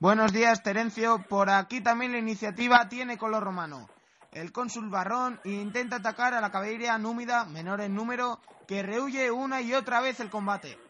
Buenos días, Terencio. Por aquí también la iniciativa tiene color romano. El cónsul Barrón intenta atacar a la caballería númida, menor en número, que rehuye una y otra vez el combate.